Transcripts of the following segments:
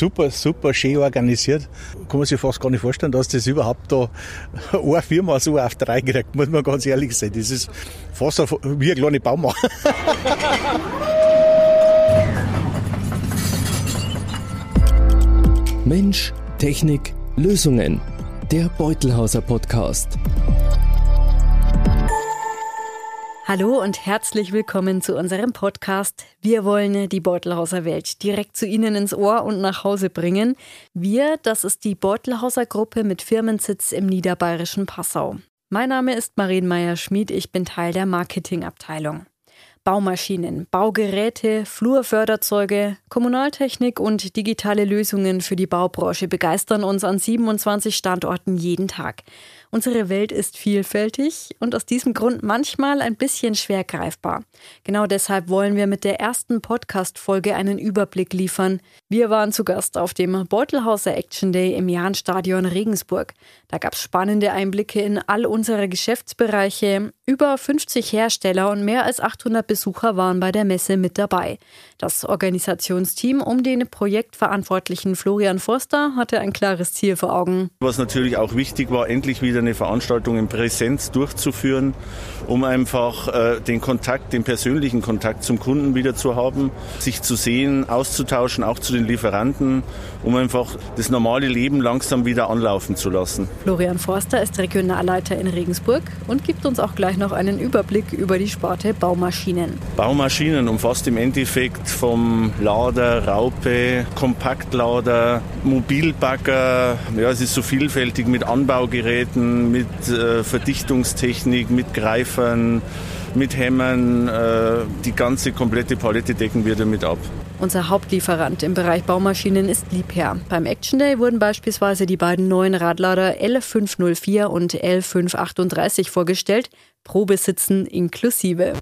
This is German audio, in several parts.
super, super schön organisiert. Kann man sich fast gar nicht vorstellen, dass das überhaupt da eine Firma so auf drei kriegt, muss man ganz ehrlich sein. Das ist fast wie eine kleine Baumauer. Mensch, Technik, Lösungen. Der Beutelhauser Podcast. Hallo und herzlich willkommen zu unserem Podcast. Wir wollen die Beutelhauser Welt direkt zu Ihnen ins Ohr und nach Hause bringen. Wir, das ist die Beutelhauser Gruppe mit Firmensitz im niederbayerischen Passau. Mein Name ist Marienmeier Schmid, ich bin Teil der Marketingabteilung. Baumaschinen, Baugeräte, Flurförderzeuge, Kommunaltechnik und digitale Lösungen für die Baubranche begeistern uns an 27 Standorten jeden Tag. Unsere Welt ist vielfältig und aus diesem Grund manchmal ein bisschen schwer greifbar. Genau deshalb wollen wir mit der ersten Podcast-Folge einen Überblick liefern. Wir waren zu Gast auf dem Beutelhauser Action Day im Jahnstadion Regensburg. Da gab es spannende Einblicke in all unsere Geschäftsbereiche. Über 50 Hersteller und mehr als 800 Besucher waren bei der Messe mit dabei. Das Organisationsteam um den Projektverantwortlichen Florian Forster hatte ein klares Ziel vor Augen. Was natürlich auch wichtig war, endlich wieder eine Veranstaltung in Präsenz durchzuführen, um einfach äh, den Kontakt, den persönlichen Kontakt zum Kunden wieder zu haben, sich zu sehen, auszutauschen, auch zu den Lieferanten, um einfach das normale Leben langsam wieder anlaufen zu lassen. Florian Forster ist Regionalleiter in Regensburg und gibt uns auch gleich noch einen Überblick über die Sparte Baumaschinen. Baumaschinen umfasst im Endeffekt vom Lader, Raupe, Kompaktlader, Mobilbagger, ja, es ist so vielfältig mit Anbaugeräten, mit äh, Verdichtungstechnik, mit Greifern, mit Hämmern. Äh, die ganze komplette Palette decken wir damit ab. Unser Hauptlieferant im Bereich Baumaschinen ist Liebherr. Beim Action Day wurden beispielsweise die beiden neuen Radlader L504 und L538 vorgestellt, Probesitzen inklusive.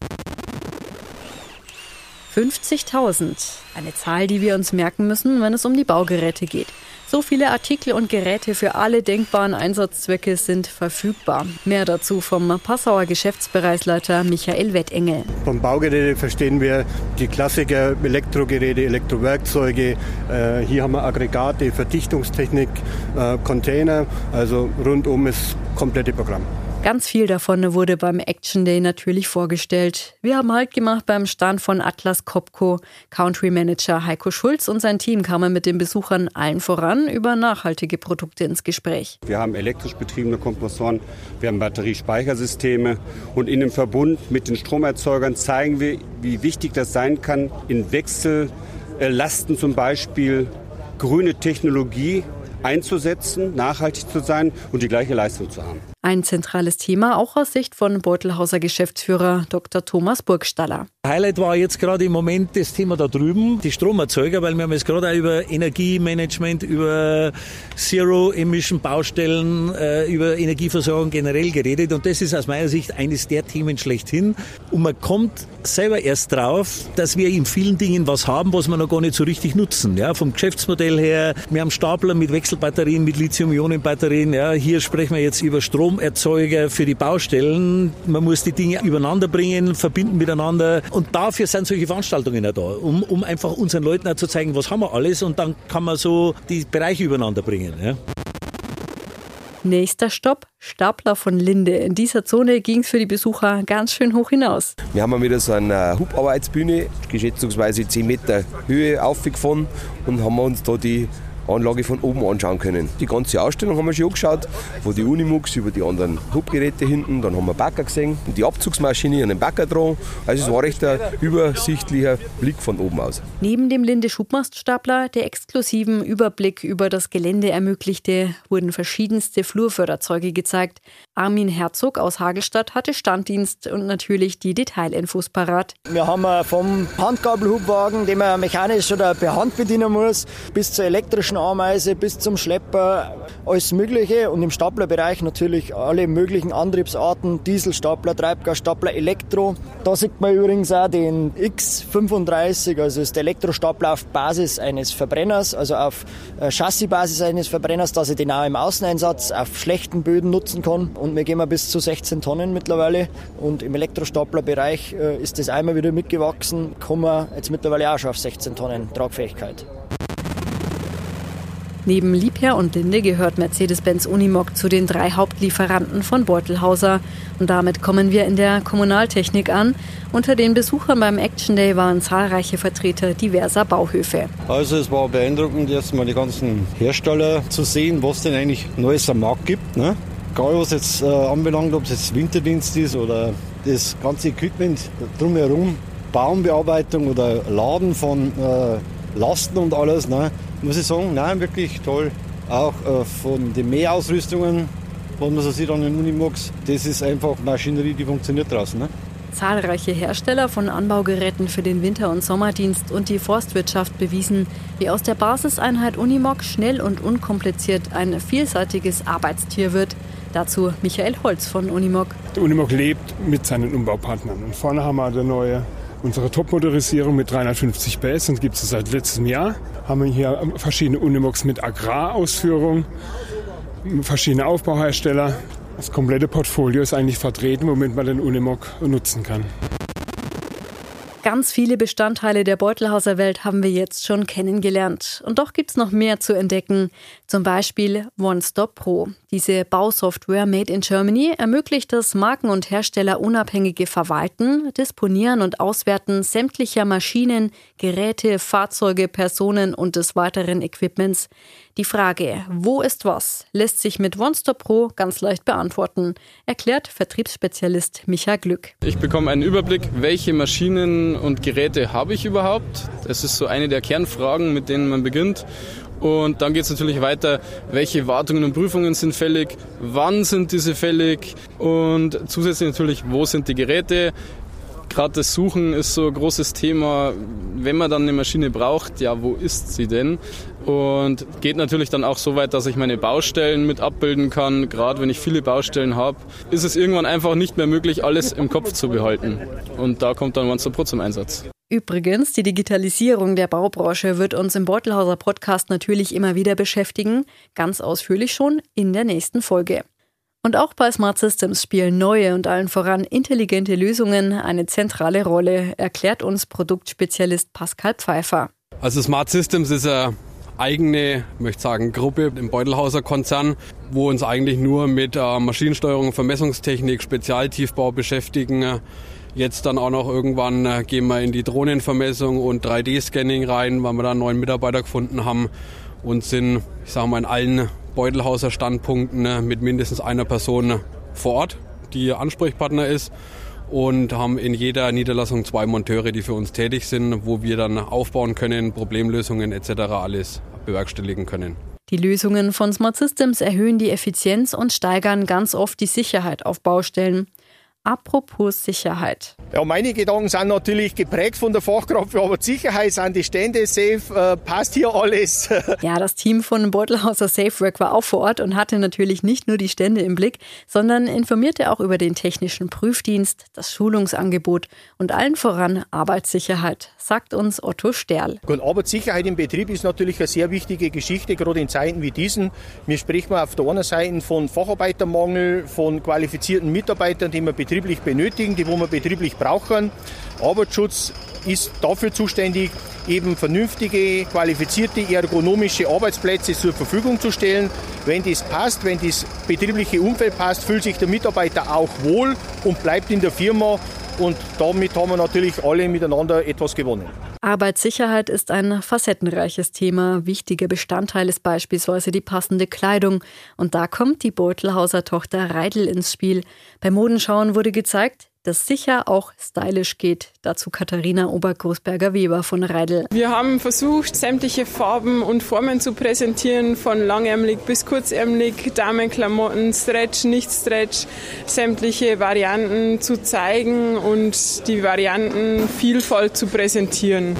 50.000. Eine Zahl, die wir uns merken müssen, wenn es um die Baugeräte geht. So viele Artikel und Geräte für alle denkbaren Einsatzzwecke sind verfügbar. Mehr dazu vom Passauer Geschäftsbereichsleiter Michael Wettengel. Vom Baugeräte verstehen wir die Klassiker Elektrogeräte, Elektrowerkzeuge. Äh, hier haben wir Aggregate, Verdichtungstechnik, äh, Container. Also rundum das komplette Programm. Ganz viel davon wurde beim Action Day natürlich vorgestellt. Wir haben halt gemacht beim Stand von Atlas Copco. Country Manager Heiko Schulz und sein Team kamen mit den Besuchern allen voran über nachhaltige Produkte ins Gespräch. Wir haben elektrisch betriebene Kompressoren, wir haben Batteriespeichersysteme und in dem Verbund mit den Stromerzeugern zeigen wir, wie wichtig das sein kann, in Wechsellasten zum Beispiel grüne Technologie einzusetzen, nachhaltig zu sein und die gleiche Leistung zu haben. Ein zentrales Thema auch aus Sicht von Beutelhauser Geschäftsführer Dr. Thomas Burgstaller. Highlight war jetzt gerade im Moment das Thema da drüben, die Stromerzeuger, weil wir haben jetzt gerade auch über Energiemanagement, über Zero-Emission-Baustellen, äh, über Energieversorgung generell geredet und das ist aus meiner Sicht eines der Themen schlechthin. Und man kommt selber erst drauf, dass wir in vielen Dingen was haben, was wir noch gar nicht so richtig nutzen. Ja, vom Geschäftsmodell her, wir haben Stapler mit Wechselbatterien, mit Lithium-Ionen-Batterien. Ja, hier sprechen wir jetzt über Strom Stromerzeuger für die Baustellen. Man muss die Dinge übereinander bringen, verbinden miteinander. Und dafür sind solche Veranstaltungen ja da, um, um einfach unseren Leuten auch zu zeigen, was haben wir alles und dann kann man so die Bereiche übereinander bringen. Ja. Nächster Stopp, Stapler von Linde. In dieser Zone ging es für die Besucher ganz schön hoch hinaus. Wir haben wieder so eine Hubarbeitsbühne, geschätzungsweise 10 Meter Höhe aufgefahren und haben uns da die Anlage von oben anschauen können. Die ganze Ausstellung haben wir schon angeschaut, wo die Unimux über die anderen Hubgeräte hinten, dann haben wir Backer gesehen und die Abzugsmaschine an den Backer dran. Also es war recht ein übersichtlicher Blick von oben aus. Neben dem Linde Schubmaststapler, der exklusiven Überblick über das Gelände ermöglichte, wurden verschiedenste Flurförderzeuge gezeigt. Armin Herzog aus Hagelstadt hatte Standdienst und natürlich die Detailinfos parat. Wir haben vom Handgabelhubwagen, den man mechanisch oder per Hand bedienen muss, bis zur elektrischen Ameise bis zum Schlepper alles Mögliche und im Staplerbereich natürlich alle möglichen Antriebsarten, Dieselstapler, Treibgasstapler, Elektro. Da sieht man übrigens auch den X35, also ist der Elektrostapler auf Basis eines Verbrenners, also auf äh, Chassisbasis eines Verbrenners, dass ich den auch im Außeneinsatz auf schlechten Böden nutzen kann. Und wir gehen mal bis zu 16 Tonnen mittlerweile. Und im Elektrostaplerbereich äh, ist das einmal wieder mitgewachsen, kommen wir jetzt mittlerweile auch schon auf 16 Tonnen Tragfähigkeit. Neben Liebherr und Linde gehört Mercedes-Benz Unimog zu den drei Hauptlieferanten von Beutelhauser. Und damit kommen wir in der Kommunaltechnik an. Unter den Besuchern beim Action Day waren zahlreiche Vertreter diverser Bauhöfe. Also es war beeindruckend, jetzt mal die ganzen Hersteller zu sehen, was denn eigentlich Neues am Markt gibt. Ne? Egal was jetzt äh, anbelangt, ob es jetzt Winterdienst ist oder das ganze Equipment drumherum, Baumbearbeitung oder Laden von äh, Lasten und alles, ne? muss ich sagen, nein, wirklich toll. Auch äh, von den Mähausrüstungen, was man so sieht an den Unimogs, das ist einfach Maschinerie, die funktioniert draußen. Ne? Zahlreiche Hersteller von Anbaugeräten für den Winter- und Sommerdienst und die Forstwirtschaft bewiesen, wie aus der Basiseinheit Unimog schnell und unkompliziert ein vielseitiges Arbeitstier wird. Dazu Michael Holz von Unimog. Der Unimog lebt mit seinen Umbaupartnern. Und vorne haben wir der neue unsere Top-Motorisierung mit 350 PS und gibt es seit letztem Jahr. Haben wir hier verschiedene Unimogs mit Agrarausführung, verschiedene Aufbauhersteller. Das komplette Portfolio ist eigentlich vertreten, womit man den Unimog nutzen kann. Ganz viele Bestandteile der Beutelhauser Welt haben wir jetzt schon kennengelernt. Und doch gibt es noch mehr zu entdecken. Zum Beispiel OneStop Pro. Diese Bausoftware made in Germany ermöglicht das Marken- und Hersteller unabhängige Verwalten, Disponieren und Auswerten sämtlicher Maschinen, Geräte, Fahrzeuge, Personen und des weiteren Equipments. Die Frage, wo ist was, lässt sich mit OneStop Pro ganz leicht beantworten, erklärt Vertriebsspezialist Micha Glück. Ich bekomme einen Überblick, welche Maschinen und Geräte habe ich überhaupt. Das ist so eine der Kernfragen, mit denen man beginnt. Und dann geht es natürlich weiter, welche Wartungen und Prüfungen sind fällig, wann sind diese fällig und zusätzlich natürlich, wo sind die Geräte. Gerade das Suchen ist so ein großes Thema. Wenn man dann eine Maschine braucht, ja, wo ist sie denn? Und geht natürlich dann auch so weit, dass ich meine Baustellen mit abbilden kann. Gerade wenn ich viele Baustellen habe, ist es irgendwann einfach nicht mehr möglich, alles im Kopf zu behalten. Und da kommt dann OneStop Pro zum Einsatz. Übrigens, die Digitalisierung der Baubranche wird uns im Beutelhauser Podcast natürlich immer wieder beschäftigen, ganz ausführlich schon in der nächsten Folge. Und auch bei Smart Systems spielen neue und allen voran intelligente Lösungen eine zentrale Rolle, erklärt uns Produktspezialist Pascal Pfeiffer. Also Smart Systems ist eine eigene, möchte sagen, Gruppe im Beutelhauser Konzern, wo uns eigentlich nur mit äh, Maschinensteuerung, Vermessungstechnik, Spezialtiefbau beschäftigen. Jetzt dann auch noch irgendwann äh, gehen wir in die Drohnenvermessung und 3D-Scanning rein, weil wir da einen neuen Mitarbeiter gefunden haben und sind, ich sage mal, in allen Beutelhauser Standpunkten äh, mit mindestens einer Person vor Ort, die Ansprechpartner ist und haben in jeder Niederlassung zwei Monteure, die für uns tätig sind, wo wir dann aufbauen können, Problemlösungen etc. alles bewerkstelligen können. Die Lösungen von Smart Systems erhöhen die Effizienz und steigern ganz oft die Sicherheit auf Baustellen. Apropos Sicherheit. Ja, meine Gedanken sind natürlich geprägt von der Fachkraft für Arbeitssicherheit, sind die Stände safe, äh, passt hier alles. ja, das Team von Beutelhauser Safework war auch vor Ort und hatte natürlich nicht nur die Stände im Blick, sondern informierte auch über den technischen Prüfdienst, das Schulungsangebot und allen voran Arbeitssicherheit, sagt uns Otto Sterl. Gut, Arbeitssicherheit im Betrieb ist natürlich eine sehr wichtige Geschichte, gerade in Zeiten wie diesen. Wir sprechen auf der einen Seite von Facharbeitermangel, von qualifizierten Mitarbeitern, die wir betrieblich benötigen, die wo wir betrieblich brauchen. Arbeitsschutz ist dafür zuständig, eben vernünftige, qualifizierte, ergonomische Arbeitsplätze zur Verfügung zu stellen. Wenn das passt, wenn das betriebliche Umfeld passt, fühlt sich der Mitarbeiter auch wohl und bleibt in der Firma. Und damit haben wir natürlich alle miteinander etwas gewonnen. Arbeitssicherheit ist ein facettenreiches Thema. Wichtiger Bestandteil ist beispielsweise die passende Kleidung. Und da kommt die Beutelhauser Tochter Reidel ins Spiel. Bei Modenschauen wurde gezeigt, das sicher auch stylisch geht. Dazu Katharina Obergroßberger-Weber von Reidel. Wir haben versucht, sämtliche Farben und Formen zu präsentieren, von langärmlich bis kurzärmlich, Damenklamotten, Stretch, nicht Stretch, sämtliche Varianten zu zeigen und die Variantenvielfalt zu präsentieren.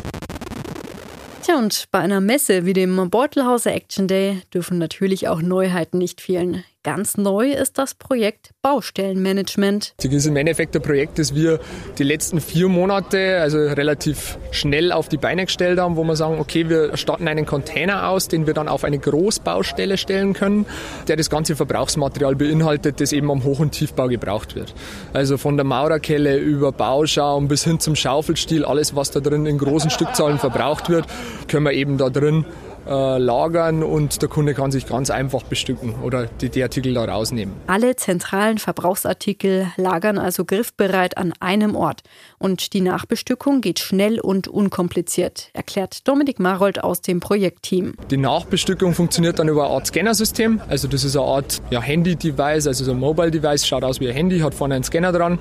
Tja, und bei einer Messe wie dem Beutelhauser Action Day dürfen natürlich auch Neuheiten nicht fehlen. Ganz neu ist das Projekt Baustellenmanagement. Das ist im Endeffekt ein Projekt, das wir die letzten vier Monate, also relativ schnell auf die Beine gestellt haben, wo wir sagen, okay, wir starten einen Container aus, den wir dann auf eine Großbaustelle stellen können, der das ganze Verbrauchsmaterial beinhaltet, das eben am Hoch- und Tiefbau gebraucht wird. Also von der Maurerkelle über Bauschaum bis hin zum Schaufelstiel, alles, was da drin in großen Stückzahlen verbraucht wird, können wir eben da drin äh, lagern und der Kunde kann sich ganz einfach bestücken oder die, die Artikel da rausnehmen. Alle zentralen Verbrauchsartikel lagern also griffbereit an einem Ort. Und die Nachbestückung geht schnell und unkompliziert, erklärt Dominik Marold aus dem Projektteam. Die Nachbestückung funktioniert dann über eine Art Scannersystem. Also das ist eine Art ja, Handy-Device, also so ein Mobile-Device, schaut aus wie ein Handy, hat vorne einen Scanner dran.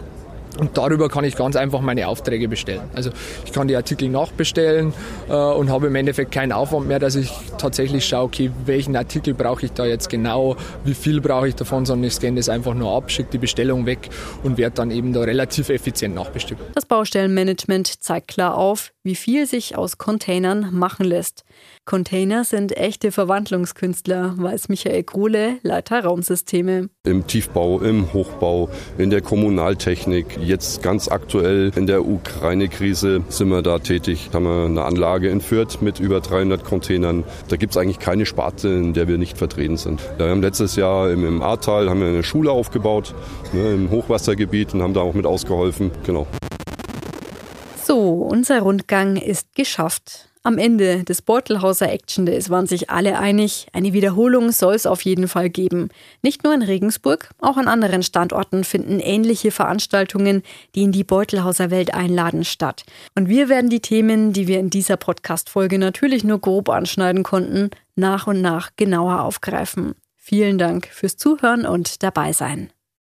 Und darüber kann ich ganz einfach meine Aufträge bestellen. Also ich kann die Artikel nachbestellen äh, und habe im Endeffekt keinen Aufwand mehr, dass ich tatsächlich schaue, okay, welchen Artikel brauche ich da jetzt genau, wie viel brauche ich davon, sondern ich scanne das einfach nur ab, schicke die Bestellung weg und werde dann eben da relativ effizient nachbestückt. Das Baustellenmanagement zeigt klar auf, wie viel sich aus Containern machen lässt. Container sind echte Verwandlungskünstler, weiß Michael Gruhle, Leiter Raumsysteme. Im Tiefbau, im Hochbau, in der Kommunaltechnik, jetzt ganz aktuell in der Ukraine-Krise sind wir da tätig. Haben wir eine Anlage in Fürth mit über 300 Containern. Da gibt es eigentlich keine Sparte, in der wir nicht vertreten sind. Wir haben letztes Jahr im, im Ahrtal haben wir eine Schule aufgebaut, ne, im Hochwassergebiet und haben da auch mit ausgeholfen. Genau. So, unser Rundgang ist geschafft. Am Ende des Beutelhauser Action Days waren sich alle einig, eine Wiederholung soll es auf jeden Fall geben. Nicht nur in Regensburg, auch an anderen Standorten finden ähnliche Veranstaltungen, die in die Beutelhauser Welt einladen, statt. Und wir werden die Themen, die wir in dieser Podcast-Folge natürlich nur grob anschneiden konnten, nach und nach genauer aufgreifen. Vielen Dank fürs Zuhören und dabei sein.